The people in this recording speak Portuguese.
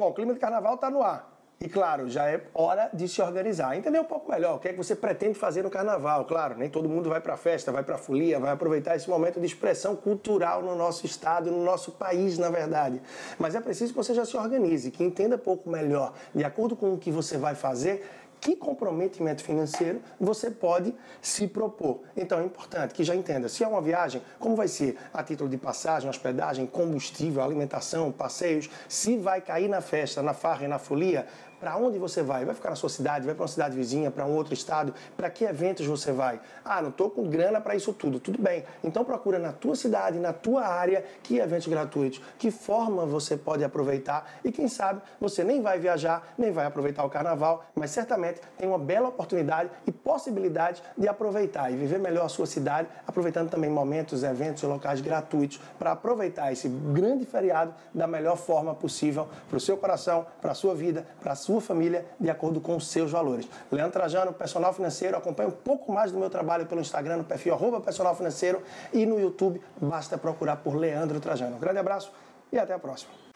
Bom, o clima de carnaval está no ar. E claro, já é hora de se organizar. Entender um pouco melhor o que é que você pretende fazer no carnaval. Claro, nem todo mundo vai para festa, vai para folia, vai aproveitar esse momento de expressão cultural no nosso estado, no nosso país, na verdade. Mas é preciso que você já se organize, que entenda um pouco melhor, de acordo com o que você vai fazer, que comprometimento financeiro você pode se propor. Então é importante que já entenda se é uma viagem, como vai ser a título de passagem, hospedagem, combustível, alimentação, passeios, se vai cair na festa, na farra e na folia, para onde você vai? Vai ficar na sua cidade? Vai para uma cidade vizinha? Para um outro estado? Para que eventos você vai? Ah, não estou com grana para isso tudo. Tudo bem. Então procura na tua cidade, na tua área, que eventos gratuitos, que forma você pode aproveitar e quem sabe você nem vai viajar, nem vai aproveitar o carnaval, mas certamente tem uma bela oportunidade e possibilidade de aproveitar e viver melhor a sua cidade, aproveitando também momentos, eventos e locais gratuitos para aproveitar esse grande feriado da melhor forma possível para o seu coração, para a sua vida, para a sua sua família de acordo com os seus valores. Leandro Trajano, personal financeiro, acompanha um pouco mais do meu trabalho pelo Instagram, no perfil personal financeiro e no YouTube, basta procurar por Leandro Trajano. Um grande abraço e até a próxima.